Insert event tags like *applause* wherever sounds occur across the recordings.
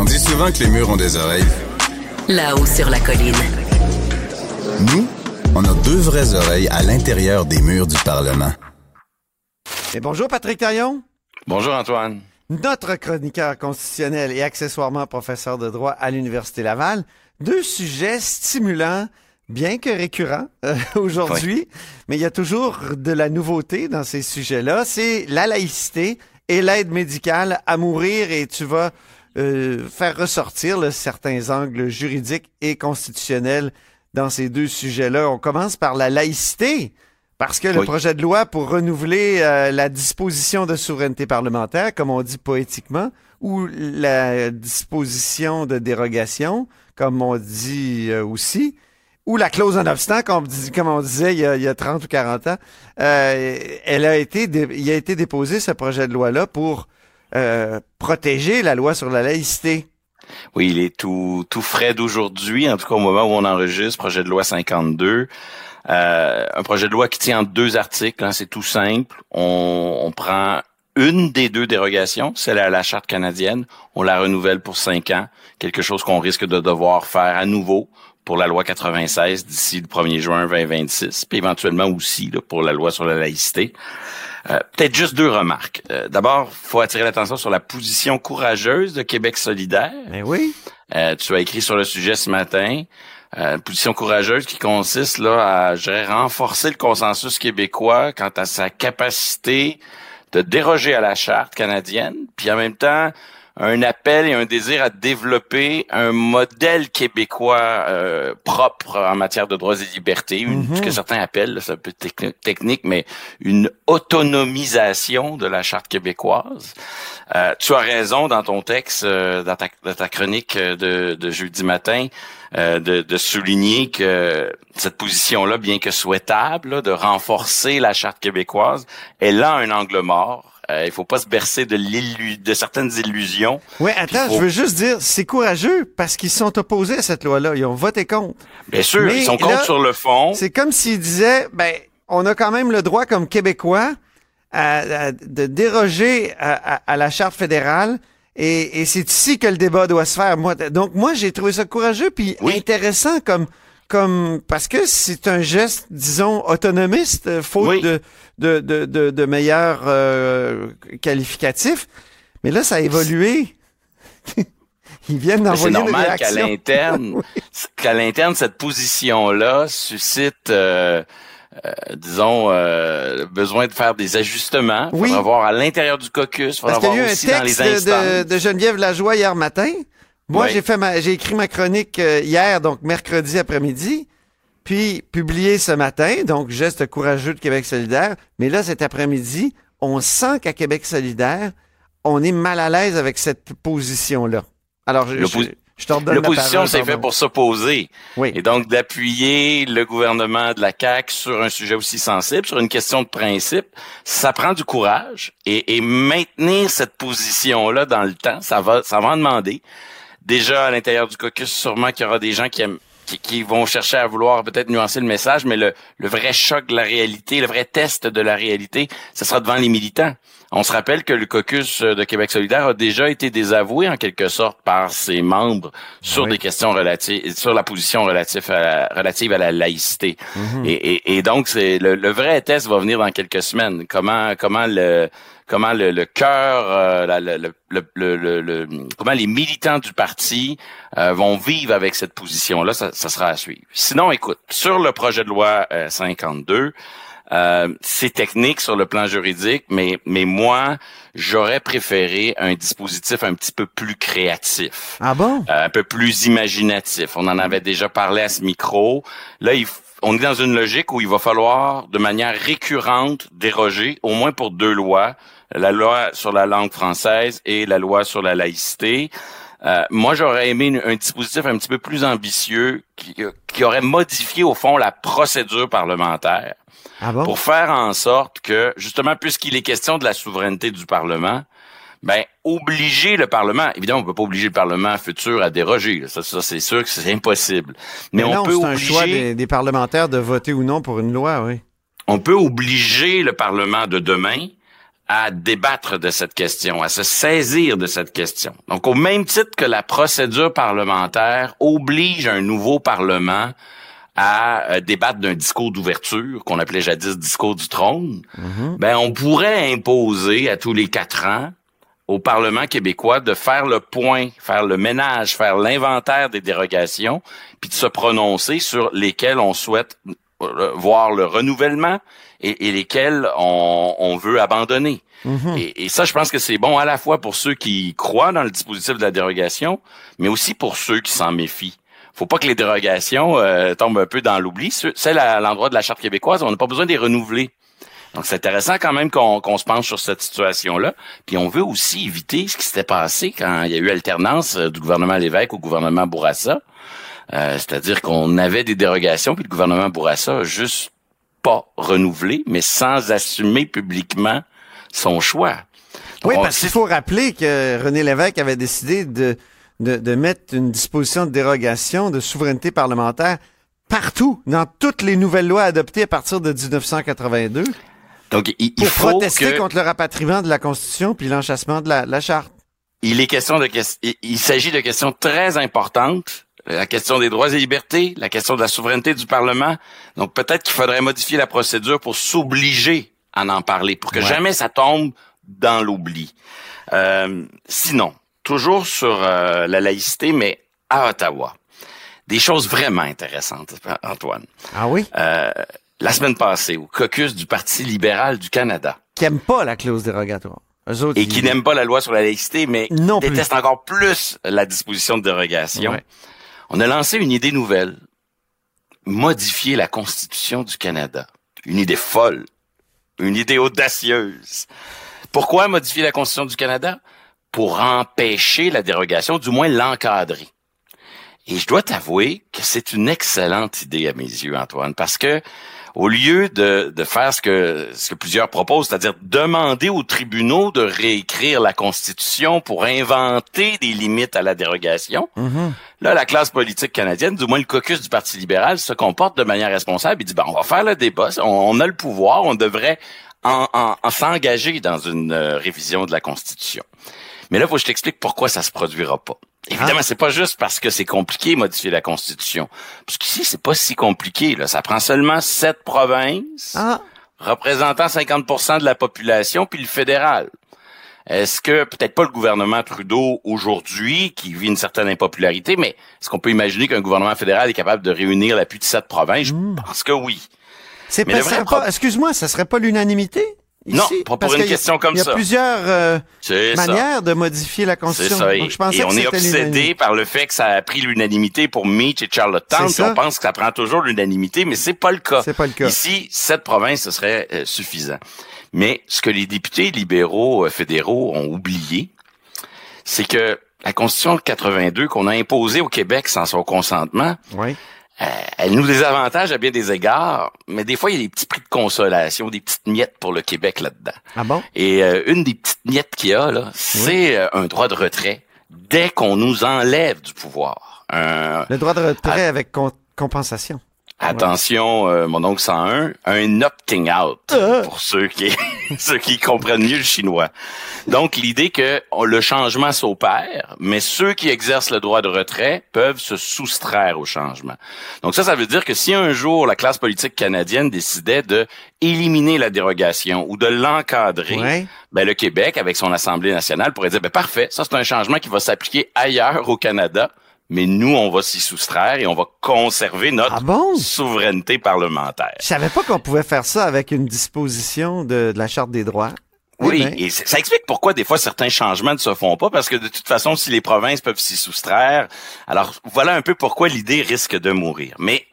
On dit souvent que les murs ont des oreilles. Là-haut sur la colline. Nous, on a deux vraies oreilles à l'intérieur des murs du Parlement. Et bonjour Patrick Taillon. Bonjour Antoine. Notre chroniqueur constitutionnel et accessoirement professeur de droit à l'Université Laval. Deux sujets stimulants, bien que récurrents euh, *laughs* aujourd'hui, mais il y a toujours de la nouveauté dans ces sujets-là. C'est la laïcité et l'aide médicale à mourir et tu vas euh, faire ressortir là, certains angles juridiques et constitutionnels dans ces deux sujets-là. On commence par la laïcité. Parce que le projet de loi pour renouveler euh, la disposition de souveraineté parlementaire, comme on dit poétiquement, ou la disposition de dérogation, comme on dit euh, aussi, ou la clause en obstant, comme on, dis- comme on disait il y, a, il y a 30 ou 40 ans, euh, elle a été dé- il a été déposé ce projet de loi-là pour euh, protéger la loi sur la laïcité. Oui, il est tout, tout frais d'aujourd'hui, en tout cas au moment où on enregistre, projet de loi 52. Euh, un projet de loi qui tient en deux articles, hein, c'est tout simple. On, on prend une des deux dérogations, celle à la charte canadienne, on la renouvelle pour cinq ans, quelque chose qu'on risque de devoir faire à nouveau pour la loi 96 d'ici le 1er juin 2026, puis éventuellement aussi là, pour la loi sur la laïcité. Euh, Peut-être juste deux remarques. Euh, D'abord, faut attirer l'attention sur la position courageuse de Québec solidaire. Ben oui. Euh, tu as écrit sur le sujet ce matin. Euh, une position courageuse qui consiste là à je dirais, renforcer le consensus québécois quant à sa capacité de déroger à la charte canadienne, puis en même temps un appel et un désir à développer un modèle québécois euh, propre en matière de droits et libertés, une, ce que certains appellent, c'est un peu techni- technique, mais une autonomisation de la charte québécoise. Euh, tu as raison dans ton texte, euh, dans, ta, dans ta chronique euh, de, de jeudi matin, euh, de, de souligner que cette position-là, bien que souhaitable, là, de renforcer la charte québécoise, elle a un angle mort. Euh, il faut pas se bercer de, certaines illusions. Oui, attends, faut- je veux juste dire, c'est courageux parce qu'ils sont opposés à cette loi-là. Ils ont voté contre. Bien sûr, Mais ils sont là, contre sur le fond. C'est comme s'ils disaient, ben, on a quand même le droit comme Québécois à- à- de déroger à, à- à la charte fédérale. Et, et c'est ici que le débat doit se faire. Moi, donc moi, j'ai trouvé ça courageux puis Oui. intéressant comme comme parce que c'est un geste, disons, autonomiste, euh, faute Oui. de, de, de, de, de meilleurs euh, qualificatifs. Mais là, ça a évolué. *laughs* Ils viennent C'est d'envoyer une normal qu'à l'interne, *laughs* qu'à l'interne, cette position-là suscite, euh, euh, disons, euh, besoin de faire des ajustements. Il Oui. faudra voir à l'intérieur du caucus, faudra Parce qu'il y a voir eu un aussi dans les texte de, de Geneviève Lajoie hier matin. Moi, Oui. j'ai fait ma, j'ai écrit ma chronique euh, hier, donc mercredi après-midi, puis publié ce matin, donc geste courageux de Québec solidaire. Mais là, cet après-midi, on sent qu'à Québec solidaire, on est mal à l'aise avec cette position-là. Alors, je, je, je la L'opposition, c'est fait pour s'opposer. Oui. Et donc, d'appuyer le gouvernement de la CAQ sur un sujet aussi sensible, sur une question de principe, ça prend du courage. Et, et maintenir cette position-là dans le temps, ça va, ça va en demander. Déjà, à l'intérieur du caucus, sûrement qu'il y aura des gens qui aiment qui, qui vont chercher à vouloir peut-être nuancer le message, mais le, le vrai choc de la réalité, le vrai test de la réalité, ce sera devant les militants. On se rappelle que le caucus de Québec solidaire a déjà été désavoué en quelque sorte par ses membres sur Oui. des questions relatives, sur la position relative à la, relative à la laïcité. et, et, et donc, c'est le, le vrai test va venir dans quelques semaines. Comment, comment le, comment le, le cœur, euh, le, le, le, le- le- le- comment les militants du parti euh, vont vivre avec cette position-là, ça, ça sera à suivre. Sinon, écoute, sur le projet de loi euh, 52, euh, c'est technique sur le plan juridique, mais, mais moi, j'aurais préféré un dispositif un petit peu plus créatif Ah bon? euh, un peu plus imaginatif. On en avait déjà parlé à ce micro. Là, il on est dans une logique où il va falloir, de manière récurrente, déroger, au moins pour deux lois, la loi sur la langue française et la loi sur la laïcité. Euh, moi, j'aurais aimé une- un dispositif un petit peu plus ambitieux qui, qui aurait modifié, au fond, la procédure parlementaire Ah bon? pour faire en sorte que, justement, puisqu'il est question de la souveraineté du Parlement, ben, obliger le Parlement, évidemment, on peut pas obliger le Parlement futur à déroger, là. ça, ça c'est sûr que c'est impossible. Mais, Mais on peut c'est un choix obliger, des, des parlementaires de voter ou non pour une loi, oui. on peut obliger le Parlement de demain à débattre de cette question, à se saisir de cette question. Donc, au même titre que la procédure parlementaire oblige un nouveau Parlement à euh, débattre d'un discours d'ouverture qu'on appelait jadis discours du trône, Mhm. ben on pourrait imposer à tous les quatre ans au Parlement québécois de faire le point, faire le ménage, faire l'inventaire des dérogations, puis de se prononcer sur lesquelles on souhaite euh, voir le renouvellement et, et lesquelles on, on veut abandonner. et, et ça, je pense que c'est bon à la fois pour ceux qui croient dans le dispositif de la dérogation, mais aussi pour ceux qui s'en méfient. Faut pas que les dérogations euh, tombent un peu dans l'oubli. Ce- Celles à l'endroit de la charte québécoise, on n'a pas besoin de les renouveler. Donc, c'est intéressant quand même qu'on qu'on se penche sur cette situation-là. Puis, on veut aussi éviter ce qui s'était passé quand il y a eu alternance euh, du gouvernement Lévesque au gouvernement Bourassa. Euh, C'est-à-dire qu'on avait des dérogations, puis le gouvernement Bourassa a juste pas renouvelé, mais sans assumer publiquement son choix. Donc, Oui, parce qu'il faut rappeler que René Lévesque avait décidé de, de, de mettre une disposition de dérogation de souveraineté parlementaire partout, dans toutes les nouvelles lois adoptées à partir de 1982, Donc, il, il pour faut protester que... contre le rapatriement de la Constitution puis l'enchassement de la, la Charte. Il est question de il s'agit de questions très importantes. La question des droits et libertés, la question de la souveraineté du Parlement. Donc peut-être qu'il faudrait modifier la procédure pour s'obliger à en parler, pour que Ouais. jamais ça tombe dans l'oubli. Euh, sinon, toujours sur euh, la laïcité, mais à Ottawa. Des choses vraiment intéressantes, Antoine. Ah oui? Euh, la semaine passée, au caucus du Parti libéral du Canada, Qui n'aiment pas la clause dérogatoire. Autres, et ils- qui n'aiment pas la loi sur la laïcité, mais Non plus. encore plus la disposition de dérogation. Ouais. On a lancé une idée nouvelle. Modifier la Constitution du Canada. Une idée folle. Une idée audacieuse. Pourquoi modifier la Constitution du Canada? Pour empêcher la dérogation, du moins l'encadrer. Et je dois t'avouer que c'est une excellente idée à mes yeux, Antoine, parce que au lieu de, de faire ce que, ce que plusieurs proposent, c'est-à-dire demander aux tribunaux de réécrire la Constitution pour inventer des limites à la dérogation, Mhm. là, la classe politique canadienne, du moins le caucus du Parti libéral, se comporte de manière responsable. Il dit, ben, on va faire le débat, on, on a le pouvoir, on devrait en, en- en s'engager dans une euh, révision de la Constitution. Mais là, faut que je t'explique pourquoi ça se produira pas. Évidemment, c'est pas juste parce que c'est compliqué modifier la Constitution. Parce qu'ici, c'est pas si compliqué. Là. Ça prend seulement sept provinces Ah, représentant 50% de la population, puis le fédéral. Est-ce que, peut-être pas le gouvernement Trudeau aujourd'hui, qui vit une certaine impopularité, mais est-ce qu'on peut imaginer qu'un gouvernement fédéral est capable de réunir l'appui de sept provinces? Je pense que oui. c'est pas, excuse-moi, ça serait pas l'unanimité? Non, pas pour une question comme Il y ça. a plusieurs euh, ça. manières de modifier la C'est Constitution. ça. Et, Donc, je pensais et que on est c'était obsédé par le fait que ça a pris l'unanimité pour Meach et Charlottetown. Ça. On pense que ça prend toujours l'unanimité, mais c'est pas le cas. C'est pas le cas. Ici, sept provinces, ce serait euh, suffisant. Mais ce que les députés libéraux euh, fédéraux ont oublié, c'est que la Constitution de 82 qu'on a imposée au Québec sans son consentement, Oui. Euh, elle nous désavantage à bien des égards, mais des fois, il y a des petits prix de consolation, des petites miettes pour le Québec là-dedans. Ah bon? Et euh, une des petites miettes qu'il y a, là, c'est euh, un droit de retrait dès qu'on nous enlève du pouvoir. Un- Le droit de retrait Ah. avec con- compensation. Attention, euh, mon oncle 101, un opting out Euh. pour ceux qui *laughs* ceux qui comprennent mieux le chinois. Donc l'idée que le changement s'opère, mais ceux qui exercent le droit de retrait peuvent se soustraire au changement. Donc ça, ça veut dire que si un jour la classe politique canadienne décidait de éliminer la dérogation ou de l'encadrer, Ouais. ben le Québec, avec son Assemblée nationale, pourrait dire, ben parfait, ça c'est un changement qui va s'appliquer ailleurs au Canada, mais nous, on va s'y soustraire et on va conserver notre Ah bon? souveraineté parlementaire. Je savais pas qu'on pouvait faire ça avec une disposition de, de la Charte des droits. Oui, Eh ben, et ça explique pourquoi des fois certains changements ne se font pas, parce que de toute façon, si les provinces peuvent s'y soustraire, alors voilà un peu pourquoi l'idée risque de mourir. Mais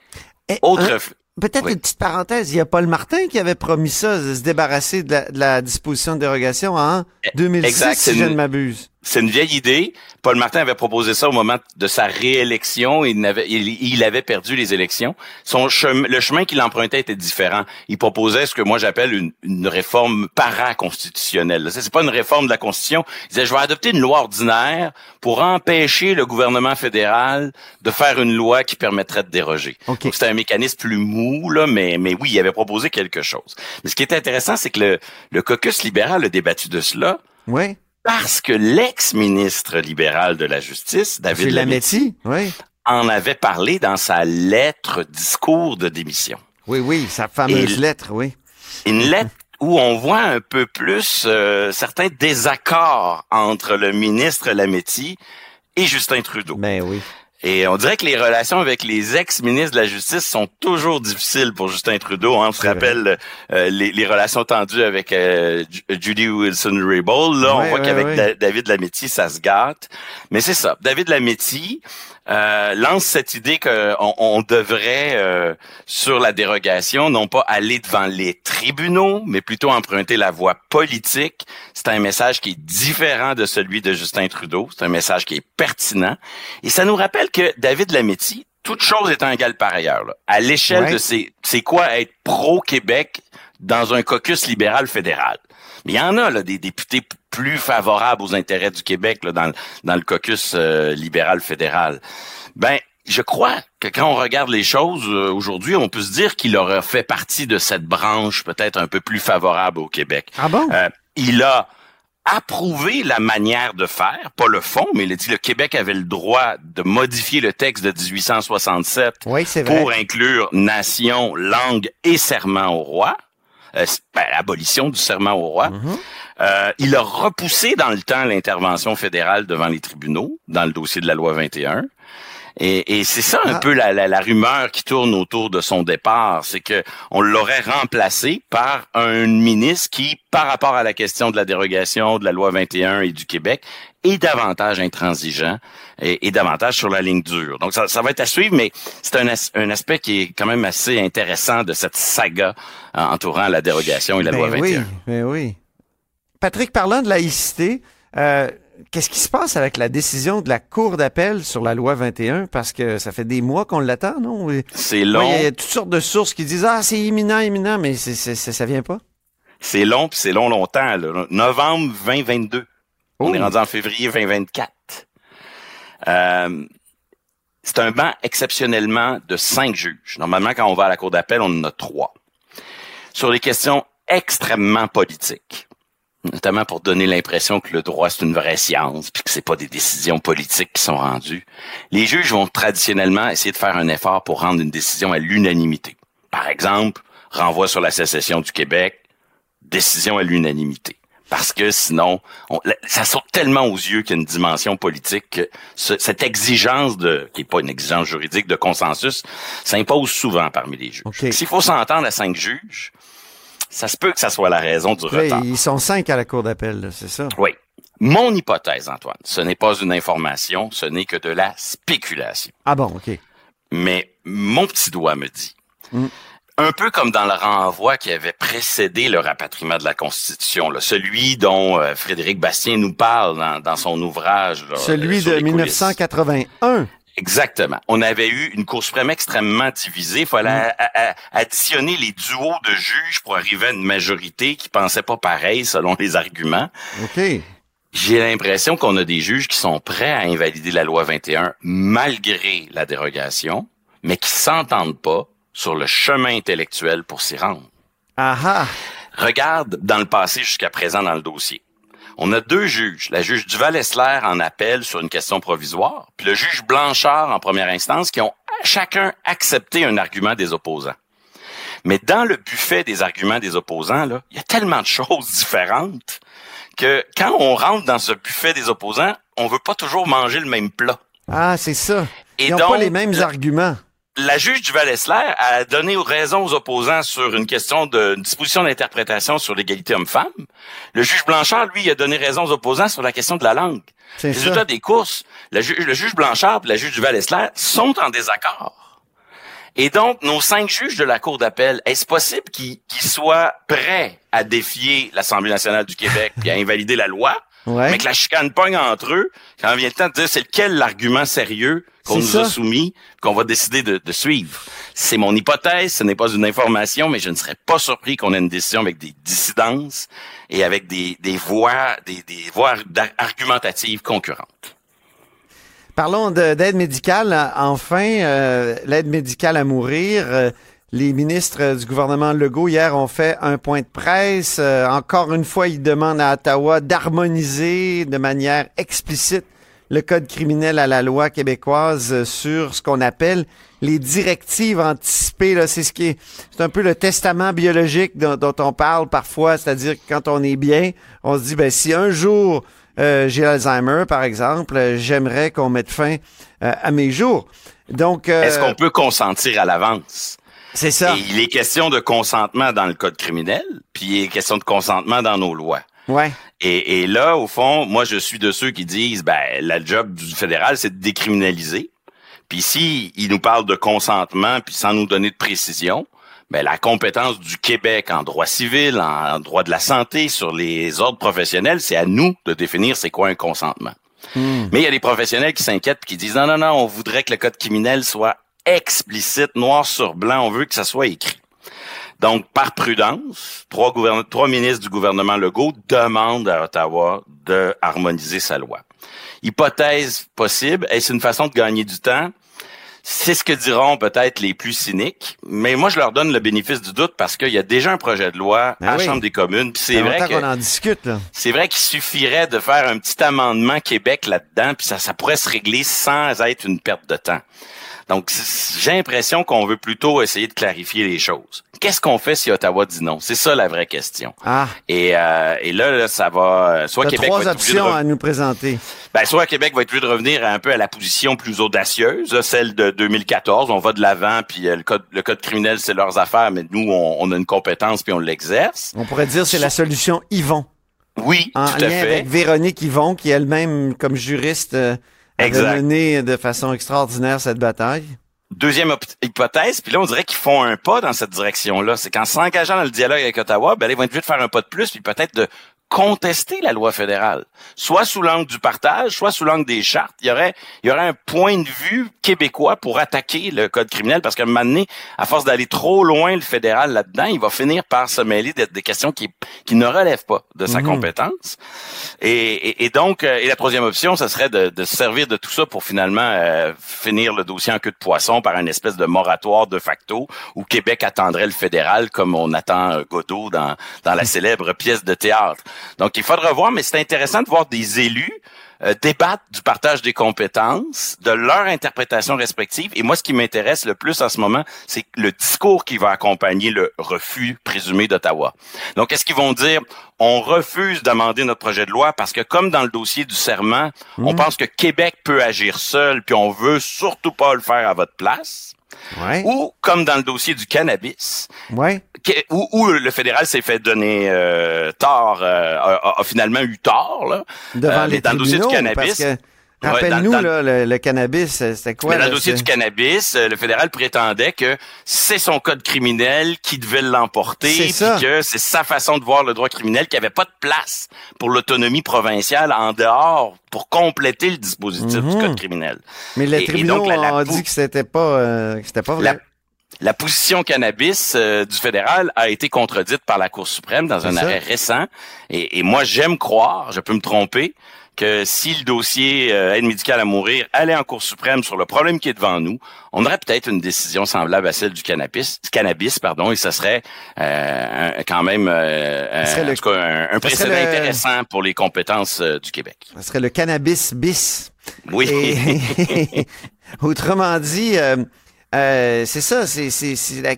eh, autre... hein, Peut-être Oui. une petite parenthèse. Il y a Paul Martin qui avait promis ça, de se débarrasser de la, de la disposition de dérogation en 2006, exact, si je ne m'abuse. C'est une vieille idée. Paul Martin avait proposé ça au moment de sa réélection. Il avait, il, avait perdu les élections. Son chemin, le chemin qu'il empruntait était différent. Il proposait ce que moi j'appelle une, une réforme paraconstitutionnelle. C'est pas une réforme de la Constitution. Il disait, je vais adopter une loi ordinaire pour empêcher le gouvernement fédéral de faire une loi qui permettrait de déroger. Okay. C'était un mécanisme plus mou, là, mais, mais oui, il avait proposé quelque chose. Mais ce qui est intéressant, c'est que le, le caucus libéral a débattu de cela. Oui parce que l'ex-ministre libéral de la Justice, David Lametti, oui. en avait parlé dans sa lettre discours de démission. Oui, oui, sa fameuse lettre, oui. Une lettre où on voit un peu plus euh, certains désaccords entre le ministre Lametti et Justin Trudeau. Ben oui. Et on dirait que les relations avec les ex-ministres de la Justice sont toujours difficiles pour Justin Trudeau. Hein. On se rappelle euh, les, relations tendues avec euh, Judy Wilson-Raybould. Là, on voit qu'avec David Lametti, ça se gâte. Mais c'est ça. David Lametti, euh, lance cette idée qu'on on devrait, euh, sur la dérogation, non pas aller devant les tribunaux, mais plutôt emprunter la voie politique. C'est un message qui est différent de celui de Justin Trudeau. C'est un message qui est pertinent. Et ça nous rappelle que David Lametti, toute chose étant égale par ailleurs, là, à l'échelle de c'est c'est quoi être pro-Québec dans un caucus libéral fédéral? Mais il y en a là, des députés plus favorables aux intérêts du Québec là, dans, dans le caucus euh, libéral fédéral. Ben, je crois que quand on regarde les choses euh, aujourd'hui, on peut se dire qu'il aurait fait partie de cette branche peut-être un peu plus favorable au Québec. Ah bon? Euh, il a approuvé la manière de faire, pas le fond, mais il a dit le Québec avait le droit de modifier le texte de 1867 pour inclure nation, langue et serment au roi. Euh, ben, l'abolition du serment au roi. Mhm. Euh, il a repoussé dans le temps l'intervention fédérale devant les tribunaux dans le dossier de la loi 21. Et, et c'est ça un ah. peu la, la, la, rumeur qui tourne autour de son départ, c'est que on l'aurait remplacé par un ministre qui, par rapport à la question de la dérogation de la loi 21 et du Québec, est davantage intransigeant et, et davantage sur la ligne dure. Donc ça, ça va être à suivre, mais c'est un, un, aspect qui est quand même assez intéressant de cette saga euh, entourant la dérogation et la loi 21. Oui, mais oui. Patrick, parlant de laïcité, euh, qu'est-ce qui se passe avec la décision de la Cour d'appel sur la loi 21? Parce que ça fait des mois qu'on l'attend, non? C'est long. Il y a toutes sortes de sources qui disent, ah, c'est imminent, imminent, mais ça vient pas. C'est long, puis c'est long longtemps. Là. Novembre 2022. On est oh. rendu en février 2024. Euh, c'est un banc exceptionnellement de cinq juges. Normalement, quand on va à la Cour d'appel, on en a trois. Sur les questions extrêmement politiques notamment pour donner l'impression que le droit c'est une vraie science, puis que c'est pas des décisions politiques qui sont rendues. Les juges vont traditionnellement essayer de faire un effort pour rendre une décision à l'unanimité. Par exemple, renvoi sur la sécession du Québec, décision à l'unanimité. Parce que sinon, ça saute tellement aux yeux qu'il y a une dimension politique que cette exigence de, qui n'est pas une exigence juridique de consensus, s'impose souvent parmi les juges. S'il faut s'entendre à cinq juges, ça se peut que ça soit la raison du retard. Ils sont cinq à la cour d'appel, c'est ça? Oui. Mon hypothèse, Antoine, ce n'est pas une information, ce n'est que de la spéculation. Ah bon, OK. Mais mon petit doigt me dit, hmm. un peu comme dans le renvoi qui avait précédé le rapatriement de la Constitution, celui dont euh, Frédéric Bastien nous parle dans, son ouvrage. celui de 1981. Exactement. On avait eu une Cour suprême extrêmement divisée. Il fallait mm. additionner les duos de juges pour arriver à une majorité qui pensait pas pareil selon les arguments. OK. J'ai l'impression qu'on a des juges qui sont prêts à invalider la loi 21 malgré la dérogation, mais qui s'entendent pas sur le chemin intellectuel pour s'y rendre. Aha. Regarde dans le passé jusqu'à présent dans le dossier. On a deux juges, la juge Duval-Essler en appel sur une question provisoire, puis le juge Blanchard en première instance, qui ont chacun accepté un argument des opposants. Mais dans le buffet des arguments des opposants, là, il y a tellement de choses *laughs* différentes que quand on rentre dans ce buffet des opposants, on veut pas toujours manger le même plat. Ah, c'est ça. Ils n'ont pas les mêmes arguments la juge du Val-Esler a donné raison aux opposants sur une question de disposition d'interprétation sur l'égalité homme-femme. Le juge Blanchard, lui, a donné raison aux opposants sur la question de la langue. Résultat des courses, le juge Blanchard et la juge du Val-Esler sont en désaccord. Et donc, nos cinq juges de la Cour d'appel, est-ce possible qu'ils soient prêts à défier l'Assemblée nationale du Québec et à invalider la loi? Mais que la chicane pogne entre eux, quand vient le temps de dire c'est lequel l'argument sérieux qu'on nous a soumis, qu'on va décider de, suivre. C'est mon hypothèse, ce n'est pas une information, mais je ne serais pas surpris qu'on ait une décision avec des dissidences et avec des, des voies, des, des voies argumentatives concurrentes. Parlons d'aide médicale. Enfin, euh, l'aide médicale à mourir. Euh, les ministres du gouvernement Legault hier ont fait un point de presse. Euh, encore une fois, ils demandent à Ottawa d'harmoniser de manière explicite le code criminel à la loi québécoise sur ce qu'on appelle les directives anticipées. C'est ce qui est, c'est un peu le testament biologique dont, on parle parfois, c'est-à-dire que quand on est bien, on se dit ben si un jour euh, j'ai Alzheimer, par exemple, j'aimerais qu'on mette fin euh, à mes jours. Donc, est-ce qu'on peut consentir à l'avance? C'est ça. il est question de consentement dans le code criminel, puis il est question de consentement dans nos lois. Ouais. Et, et là, au fond, moi, je suis de ceux qui disent, ben, la job du fédéral, c'est de décriminaliser. Puis si il nous parle de consentement, puis sans nous donner de précision, ben, la compétence du Québec en droit civil, en droit de la santé, sur les ordres professionnels, c'est à nous de définir c'est quoi un consentement. Hmm. Mais il y a des professionnels qui s'inquiètent et qui disent non, non, non, on voudrait que le code criminel soit explicite, noir sur blanc, on veut que ça soit écrit. Donc, par prudence, trois, trois ministres du gouvernement Legault demandent à Ottawa de harmoniser sa loi. Hypothèse possible, est-ce une façon de gagner du temps? C'est ce que diront peut-être les plus cyniques, mais moi je leur donne le bénéfice du doute parce qu'il y a déjà un projet de loi ben à la Chambre des communes. C'est vrai qu'on en discute. C'est vrai qu'il suffirait de faire un petit amendement Québec là-dedans, puis ça, ça pourrait se régler sans être une perte de temps. Donc, j'ai l'impression qu'on veut plutôt essayer de clarifier les choses. Qu'est-ce qu'on fait si Ottawa dit non? C'est ça la vraie question. Ah. Et, euh, et là, ça va... Soit Québec trois options à nous présenter. Ben, soit Québec va être obligé de revenir un peu à la position plus audacieuse, celle de 2014. On va de l'avant, puis euh, le code, le code criminel, c'est leurs affaires, mais nous, on, a une compétence, puis on l'exerce. On pourrait dire c'est la solution Yvon. Oui, en tout à fait. avec Véronique Yvon, qui elle-même, comme juriste... Euh, exact. mené de façon extraordinaire cette bataille. Deuxième hypothèse, puis là, on dirait qu'ils font un pas dans cette direction-là. C'est qu'en s'engageant dans le dialogue avec Ottawa, ben, ils vont être obligés de faire un pas de plus, puis peut-être de contester la loi fédérale, soit sous l'angle du partage, soit sous l'angle des chartes. Il y aurait, il y aurait un point de vue québécois pour attaquer le code criminel, parce qu'à un moment donné, à force d'aller trop loin le fédéral là-dedans, il va finir par se mêler des, des questions qui, qui ne relèvent pas de sa mhm. compétence. Et, et, donc, euh, et la troisième option, ce serait de, de se servir de tout ça pour finalement euh, finir le dossier en queue de poisson par une espèce de moratoire de facto où Québec attendrait le fédéral comme on attend euh, Godot dans, dans la *laughs* célèbre pièce de théâtre. Donc, il faudra voir, mais c'est intéressant de voir des élus euh, débattre du partage des compétences, de leur interprétation respective. Et moi, ce qui m'intéresse le plus en ce moment, c'est le discours qui va accompagner le refus présumé d'Ottawa. Donc, est-ce qu'ils vont dire, on refuse d'amender notre projet de loi parce que, comme dans le dossier du serment, on mhm. pense que Québec peut agir seul, puis on veut surtout pas le faire à votre place? Ou comme dans le dossier du cannabis, ouais. où, le fédéral s'est fait donner euh, tort, euh, a, finalement eu tort là, devant euh, les dans le dossier du cannabis. Rappelle-nous, le, cannabis, c'était quoi? dans le dossier du cannabis, euh, le fédéral prétendait que c'est son code criminel qui devait l'emporter, puis que c'est sa façon de voir le droit criminel, qu'il n'y avait pas de place pour l'autonomie provinciale en dehors pour compléter le dispositif du mhm. code criminel. Mais les tribunaux ont dit que c'était pas, euh, c'était pas vrai. La, position cannabis euh, du fédéral a été contredite par la Cour suprême dans un arrêt récent. Et, et moi, j'aime croire, je peux me tromper, que si le dossier euh, aide médicale à mourir allait en Cour suprême sur le problème qui est devant nous, on aurait peut-être une décision semblable à celle du cannabis, cannabis pardon, et ce serait euh, quand même euh, un, précédent intéressant pour les compétences du Québec. Ce serait le cannabis bis. Oui. *laughs* autrement dit, c'est ça, c'est la,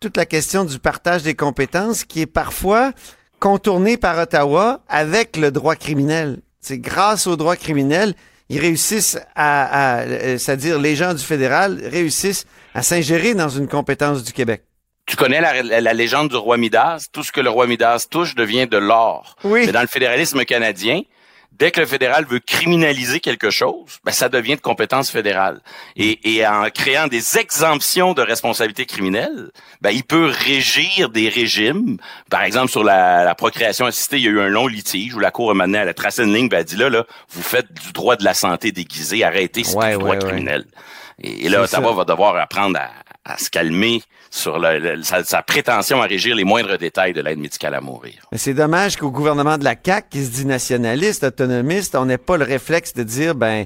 toute la question du partage des compétences qui est parfois contournée par Ottawa avec le droit criminel. C'est grâce au droit criminel, ils réussissent à, euh, c'est-à-dire les gens du fédéral réussissent à s'ingérer dans une compétence du Québec. Tu connais la, légende du roi Midas? Tout ce que le roi Midas touche devient de l'or. Oui. Mais dans le fédéralisme canadien, dès que le fédéral veut criminaliser quelque chose, ben, ça devient de compétence fédérale. Et, et en créant des exemptions de responsabilité criminelle, ben, il peut régir des régimes. Par exemple, sur la, la procréation assistée, il y a eu un long litige où la Cour a mené à la tracer une ligne, ben, elle dit là, là, vous faites du droit de la santé déguisé, arrêtez, c'est du droit criminel. Et, là, Ottawa va devoir apprendre à, à se calmer sur sa, prétention à régir les moindres détails de l'aide médicale à mourir. Mais c'est dommage qu'au gouvernement de la CAQ, qui se dit nationaliste, autonomiste, on n'ait pas le réflexe de dire, ben,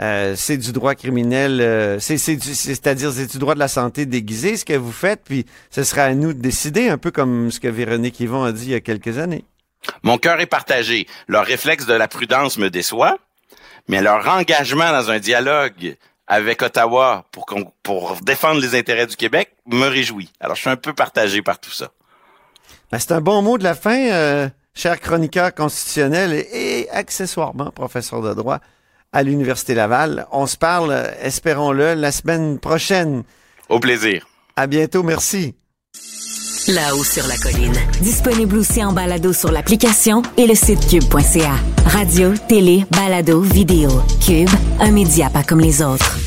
euh, c'est du droit criminel, euh, c'est, c'est-à-dire c'est du droit de la santé déguisé, ce que vous faites, puis ce sera à nous de décider, un peu comme ce que Véronique Yvon a dit il y a quelques années. Mon cœur est partagé. Leur réflexe de la prudence me déçoit, mais leur engagement dans un dialogue avec Ottawa pour, pour défendre les intérêts du Québec me réjouit. Alors, je suis un peu partagé par tout ça. Ben, c'est un bon mot de la fin, euh, cher chroniqueur constitutionnel et, accessoirement professeur de droit à l'Université Laval. On se parle, espérons-le, la semaine prochaine. Au plaisir. À bientôt, merci. Là-haut sur la colline. Disponible aussi en balado sur l'application et le site cube.ca. Radio, télé, balado, vidéo. Cube, un média pas comme les autres.